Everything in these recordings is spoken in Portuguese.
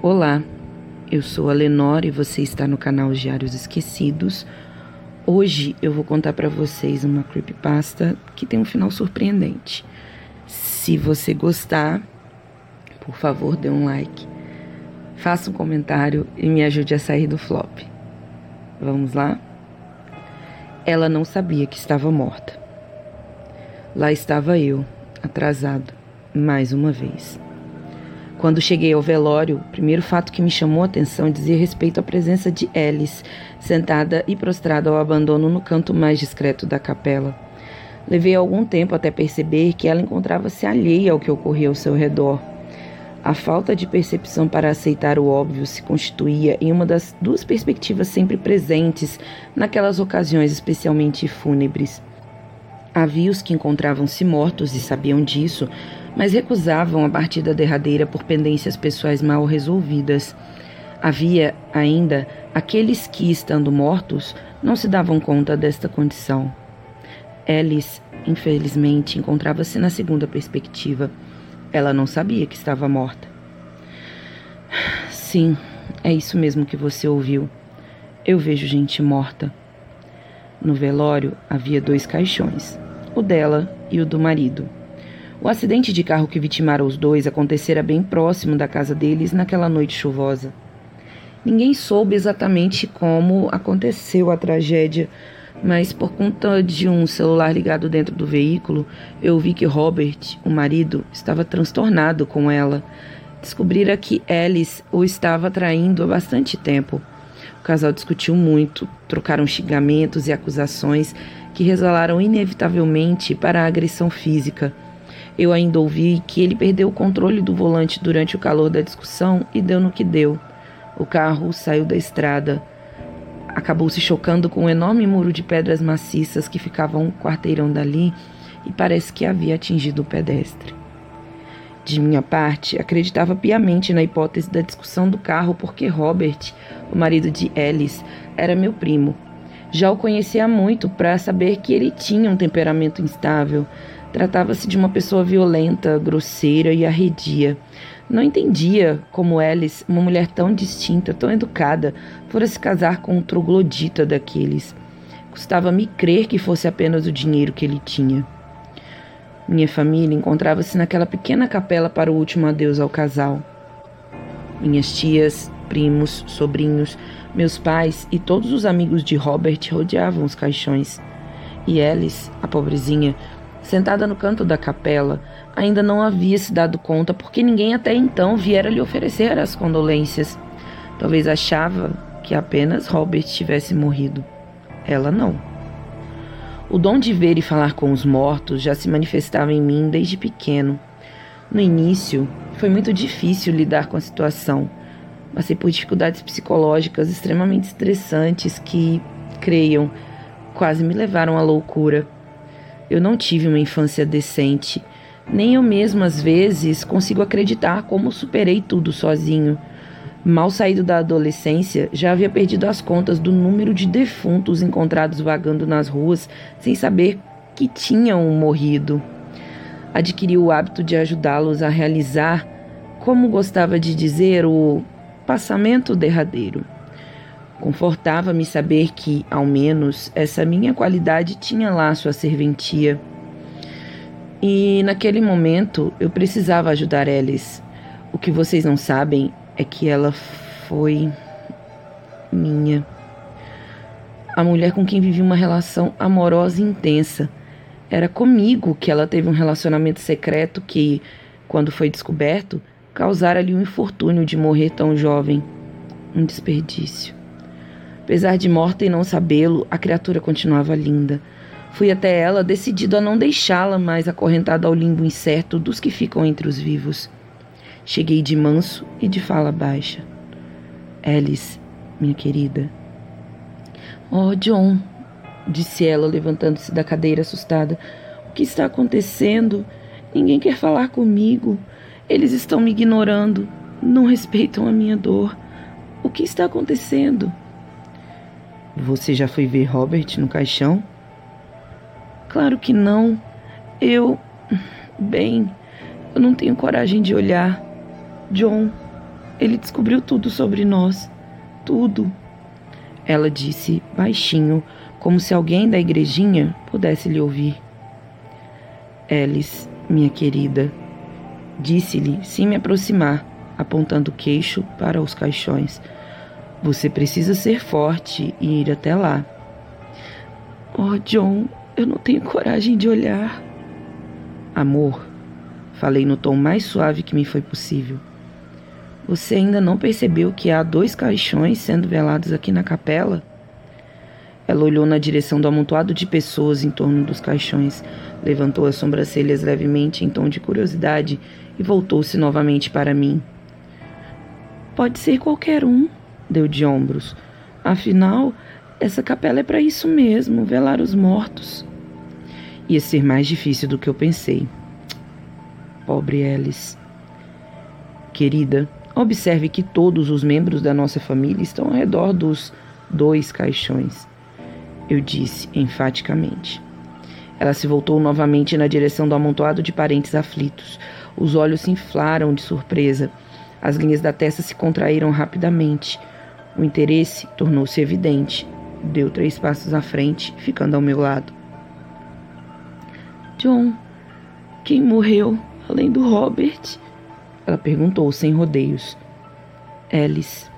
Olá, eu sou a Lenore e você está no canal Diários Esquecidos. Hoje eu vou contar para vocês uma creepypasta que tem um final surpreendente. Se você gostar, por favor, dê um like, faça um comentário e me ajude a sair do flop. Vamos lá? Ela não sabia que estava morta. Lá estava eu, atrasado, mais uma vez. Quando cheguei ao velório, o primeiro fato que me chamou a atenção dizia respeito à presença de Alice, sentada e prostrada ao abandono no canto mais discreto da capela. Levei algum tempo até perceber que ela encontrava-se alheia ao que ocorria ao seu redor. A falta de percepção para aceitar o óbvio se constituía em uma das duas perspectivas sempre presentes naquelas ocasiões especialmente fúnebres. Havia os que encontravam-se mortos e sabiam disso, mas recusavam a partida derradeira por pendências pessoais mal resolvidas. Havia ainda aqueles que, estando mortos, não se davam conta desta condição. Alice, infelizmente, encontrava-se na segunda perspectiva. Ela não sabia que estava morta. Sim, é isso mesmo que você ouviu. Eu vejo gente morta. No velório havia dois caixões, o dela e o do marido. O acidente de carro que vitimara os dois acontecera bem próximo da casa deles naquela noite chuvosa. Ninguém soube exatamente como aconteceu a tragédia, mas por conta de um celular ligado dentro do veículo, eu vi que Robert, o marido, estava transtornado com ela. Descobrira que Alice o estava traindo há bastante tempo. O casal discutiu muito, trocaram xingamentos e acusações que resalaram inevitavelmente para a agressão física. Eu ainda ouvi que ele perdeu o controle do volante durante o calor da discussão e deu no que deu. O carro saiu da estrada. Acabou se chocando com um enorme muro de pedras maciças que ficava um quarteirão dali e parece que havia atingido o pedestre. De minha parte, acreditava piamente na hipótese da discussão do carro porque Robert, o marido de Alice, era meu primo. Já o conhecia muito para saber que ele tinha um temperamento instável, Tratava-se de uma pessoa violenta, grosseira e arredia. Não entendia como Alice, uma mulher tão distinta, tão educada, fora se casar com um troglodita daqueles. Custava-me crer que fosse apenas o dinheiro que ele tinha. Minha família encontrava-se naquela pequena capela para o último adeus ao casal. Minhas tias, primos, sobrinhos, meus pais e todos os amigos de Robert rodeavam os caixões. E Alice, a pobrezinha, sentada no canto da capela, ainda não havia se dado conta porque ninguém até então viera lhe oferecer as condolências. Talvez achava que apenas Robert tivesse morrido. Ela não. O dom de ver e falar com os mortos já se manifestava em mim desde pequeno. No início, foi muito difícil lidar com a situação. Passei por dificuldades psicológicas extremamente estressantes que, creiam, quase me levaram à loucura. Eu não tive uma infância decente. Nem eu mesmo, às vezes, consigo acreditar como superei tudo sozinho. Mal saído da adolescência, já havia perdido as contas do número de defuntos encontrados vagando nas ruas sem saber que tinham morrido. Adquiri o hábito de ajudá-los a realizar, como gostava de dizer, o passamento derradeiro. Confortava-me saber que, ao menos, essa minha qualidade tinha lá sua serventia. E naquele momento eu precisava ajudar Alice. O que vocês não sabem é que ela foi minha. A mulher com quem vivi uma relação amorosa e intensa. Era comigo que ela teve um relacionamento secreto que, quando foi descoberto, causara-lhe um infortúnio de morrer tão jovem. Um desperdício. Apesar de morta e não sabê-lo, a criatura continuava linda. Fui até ela, decidido a não deixá-la mais acorrentada ao limbo incerto dos que ficam entre os vivos. Cheguei de manso e de fala baixa. Alice, minha querida. Oh, John, disse ela, levantando-se da cadeira assustada. O que está acontecendo? Ninguém quer falar comigo. Eles estão me ignorando. Não respeitam a minha dor. O que está acontecendo? Você já foi ver Robert no caixão? Claro que não. Eu. Bem, eu não tenho coragem de olhar. John, Ele descobriu tudo sobre nós. Tudo. Ela disse baixinho, como se alguém da igrejinha pudesse lhe ouvir. Alice, minha querida, disse-lhe sem me aproximar, apontando o queixo para os caixões. Você precisa ser forte e ir até lá. Oh, John, eu não tenho coragem de olhar. Amor, falei no tom mais suave que me foi possível. Você ainda não percebeu que há dois caixões sendo velados aqui na capela? Ela olhou na direção do amontoado de pessoas em torno dos caixões, levantou as sobrancelhas levemente em tom de curiosidade e voltou-se novamente para mim. Pode ser qualquer um, deu de ombros. Afinal, essa capela é para isso mesmo velar os mortos. Ia ser mais difícil do que eu pensei. Pobre Alice. Querida, observe que todos os membros da nossa família estão ao redor dos dois caixões. Eu disse enfaticamente. Ela se voltou novamente na direção do amontoado de parentes aflitos. Os olhos se inflaram de surpresa. As linhas da testa se contraíram rapidamente. O interesse tornou-se evidente. Deu três passos à frente, ficando ao meu lado. John, quem morreu além do Robert? Ela perguntou sem rodeios. Alice,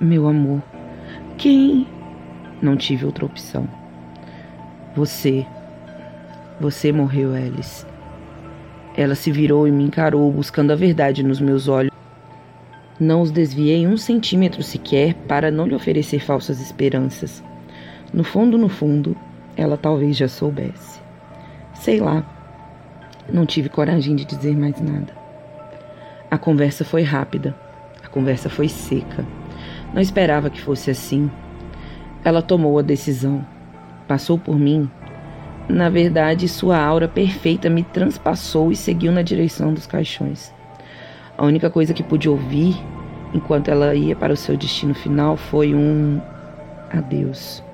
meu amor. Quem? Não tive outra opção. Você. Você morreu, Alice. Ela se virou e me encarou, buscando a verdade nos meus olhos. Não os desviei um centímetro sequer para não lhe oferecer falsas esperanças. No fundo, no fundo, ela talvez já soubesse. Sei lá. Não tive coragem de dizer mais nada. A conversa foi rápida. A conversa foi seca. Não esperava que fosse assim. Ela tomou a decisão. Passou por mim na verdade, sua aura perfeita me transpassou e seguiu na direção dos caixões. A única coisa que pude ouvir enquanto ela ia para o seu destino final foi um adeus.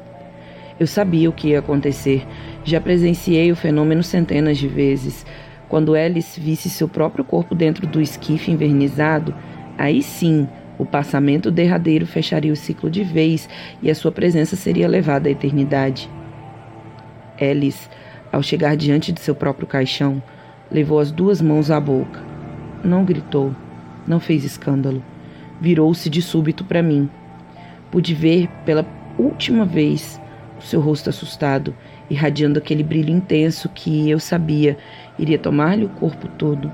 Eu sabia o que ia acontecer. Já presenciei o fenômeno centenas de vezes. Quando Alice visse seu próprio corpo dentro do esquife envernizado, aí sim o passamento derradeiro fecharia o ciclo de vez e a sua presença seria levada à eternidade. Alice, ao chegar diante de seu próprio caixão, levou as duas mãos à boca. Não gritou, não fez escândalo. Virou-se de súbito para mim. Pude ver pela última vez o seu rosto assustado, irradiando aquele brilho intenso que eu sabia iria tomar-lhe o corpo todo.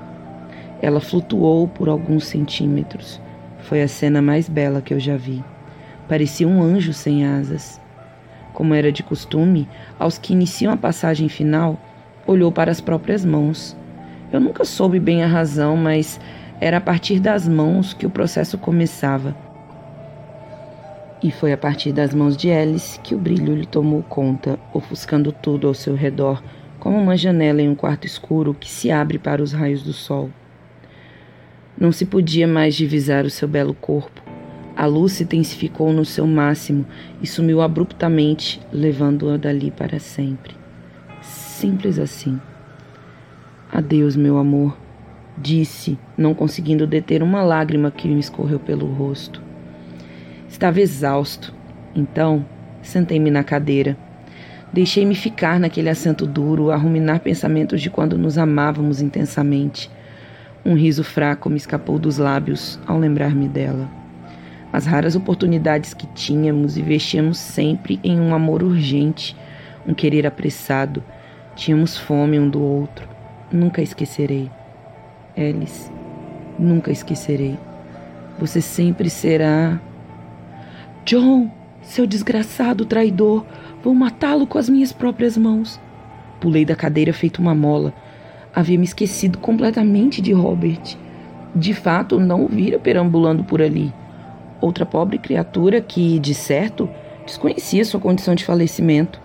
Ela flutuou por alguns centímetros. Foi a cena mais bela que eu já vi. Parecia um anjo sem asas. Como era de costume, aos que iniciam a passagem final, olhou para as próprias mãos. Eu nunca soube bem a razão, mas era a partir das mãos que o processo começava. E foi a partir das mãos de Alice que o brilho lhe tomou conta, ofuscando tudo ao seu redor, como uma janela em um quarto escuro que se abre para os raios do sol. Não se podia mais divisar o seu belo corpo, a luz se intensificou no seu máximo e sumiu abruptamente, levando-a dali para sempre. Simples assim. Adeus, meu amor, disse, não conseguindo deter uma lágrima que me escorreu pelo rosto. Estava exausto, então sentei-me na cadeira. Deixei-me ficar naquele assento duro, a ruminar pensamentos de quando nos amávamos intensamente. Um riso fraco me escapou dos lábios ao lembrar-me dela as raras oportunidades que tínhamos e vestíamos sempre em um amor urgente, um querer apressado. Tínhamos fome um do outro. Nunca esquecerei. Alice, nunca esquecerei. Você sempre será. John, seu desgraçado traidor, vou matá-lo com as minhas próprias mãos. Pulei da cadeira feito uma mola. Havia me esquecido completamente de Robert. De fato, não o vira perambulando por ali outra pobre criatura que, de certo, desconhecia sua condição de falecimento.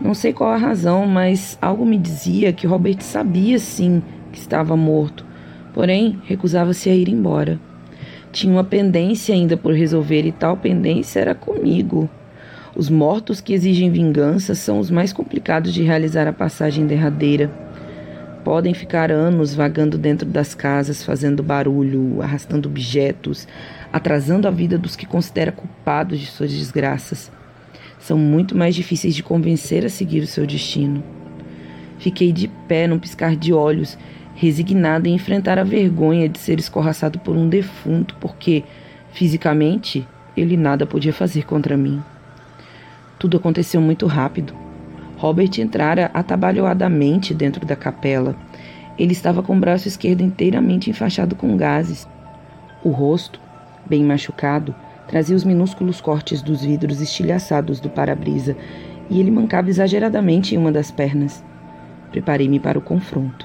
Não sei qual a razão, mas algo me dizia que Robert sabia sim que estava morto, porém recusava-se a ir embora. Tinha uma pendência ainda por resolver e tal pendência era comigo. Os mortos que exigem vingança são os mais complicados de realizar a passagem derradeira. podem ficar anos vagando dentro das casas, fazendo barulho, arrastando objetos, atrasando a vida dos que considera culpados de suas desgraças. São muito mais difíceis de convencer a seguir o seu destino. Fiquei de pé num piscar de olhos, resignada em enfrentar a vergonha de ser escorraçado por um defunto, porque, fisicamente, ele nada podia fazer contra mim. Tudo aconteceu muito rápido. Robert entrara atabalhoadamente dentro da capela. Ele estava com o braço esquerdo inteiramente enfaixado com gases. O rosto, bem machucado, trazia os minúsculos cortes dos vidros estilhaçados do para-brisa e ele mancava exageradamente em uma das pernas. Preparei-me para o confronto.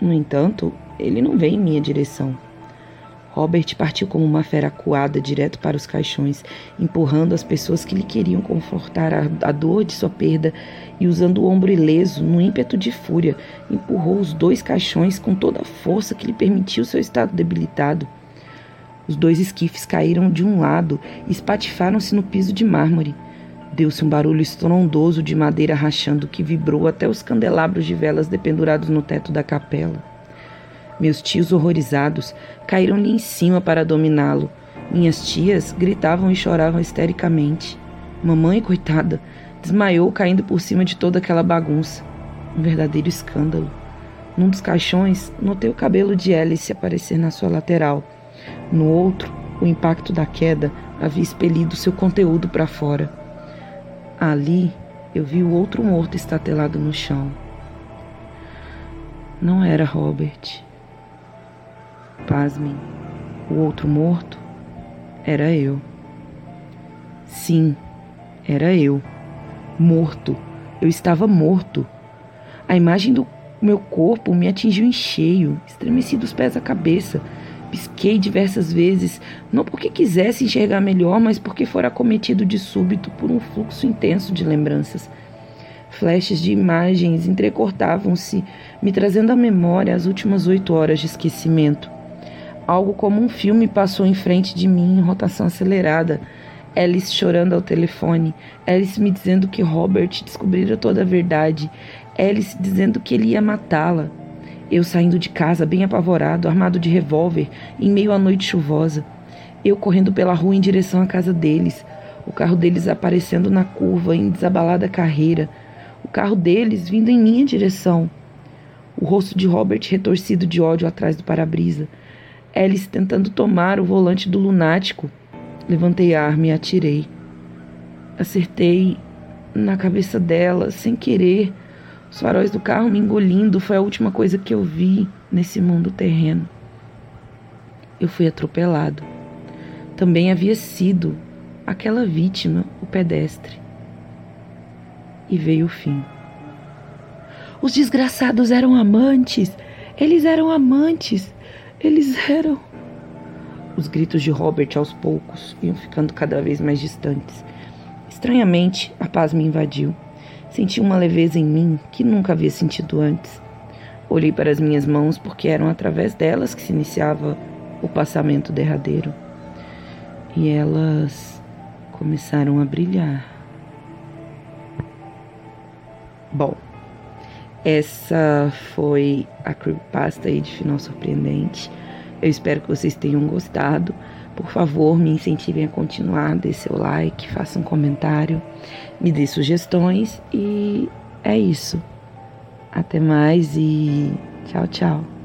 No entanto, ele não veio em minha direção. Robert partiu como uma fera acuada direto para os caixões, empurrando as pessoas que lhe queriam confortar a, a dor de sua perda e, usando o ombro ileso, no ímpeto de fúria, empurrou os dois caixões com toda a força que lhe permitiu seu estado debilitado. Os dois esquifes caíram de um lado e espatifaram-se no piso de mármore. Deu-se um barulho estrondoso de madeira rachando que vibrou até os candelabros de velas dependurados no teto da capela. Meus tios, horrorizados, caíram-lhe em cima para dominá-lo. Minhas tias gritavam e choravam histericamente. Mamãe, coitada, desmaiou caindo por cima de toda aquela bagunça. Um verdadeiro escândalo. Num dos caixões, notei o cabelo de Alice aparecer na sua lateral. No outro, o impacto da queda havia expelido seu conteúdo para fora. Ali, eu vi o outro morto estatelado no chão. Não era Robert. Pasmem, o outro morto era eu. Sim, era eu. Morto. Eu estava morto. A imagem do meu corpo me atingiu em cheio, estremeci dos pés à cabeça. Pisquei diversas vezes, não porque quisesse enxergar melhor, mas porque fora acometido de súbito por um fluxo intenso de lembranças. Flashes de imagens entrecortavam-se, me trazendo à memória as últimas oito horas de esquecimento. Algo como um filme passou em frente de mim em rotação acelerada. Alice chorando ao telefone, Alice me dizendo que Robert descobrira toda a verdade, Alice dizendo que ele ia matá-la. Eu saindo de casa, bem apavorado, armado de revólver, em meio à noite chuvosa. Eu correndo pela rua em direção à casa deles, o carro deles aparecendo na curva em desabalada carreira, o carro deles vindo em minha direção. O rosto de Robert retorcido de ódio atrás do para-brisa. Alice tentando tomar o volante do lunático. Levantei a arma e atirei. Acertei na cabeça dela, sem querer. Os faróis do carro me engolindo foi a última coisa que eu vi nesse mundo terreno. Eu fui atropelado. Também havia sido aquela vítima, o pedestre. E veio o fim. Os desgraçados eram amantes. Eles eram amantes. Eles eram. Os gritos de Robert aos poucos iam ficando cada vez mais distantes. Estranhamente, a paz me invadiu. Senti uma leveza em mim que nunca havia sentido antes. Olhei para as minhas mãos porque eram através delas que se iniciava o passamento derradeiro. E elas começaram a brilhar. Bom, essa foi a creepypasta aí de final surpreendente. Eu espero que vocês tenham gostado. Por favor, me incentivem a continuar, dê seu like, faça um comentário, me dê sugestões e é isso. Até mais e tchau, tchau.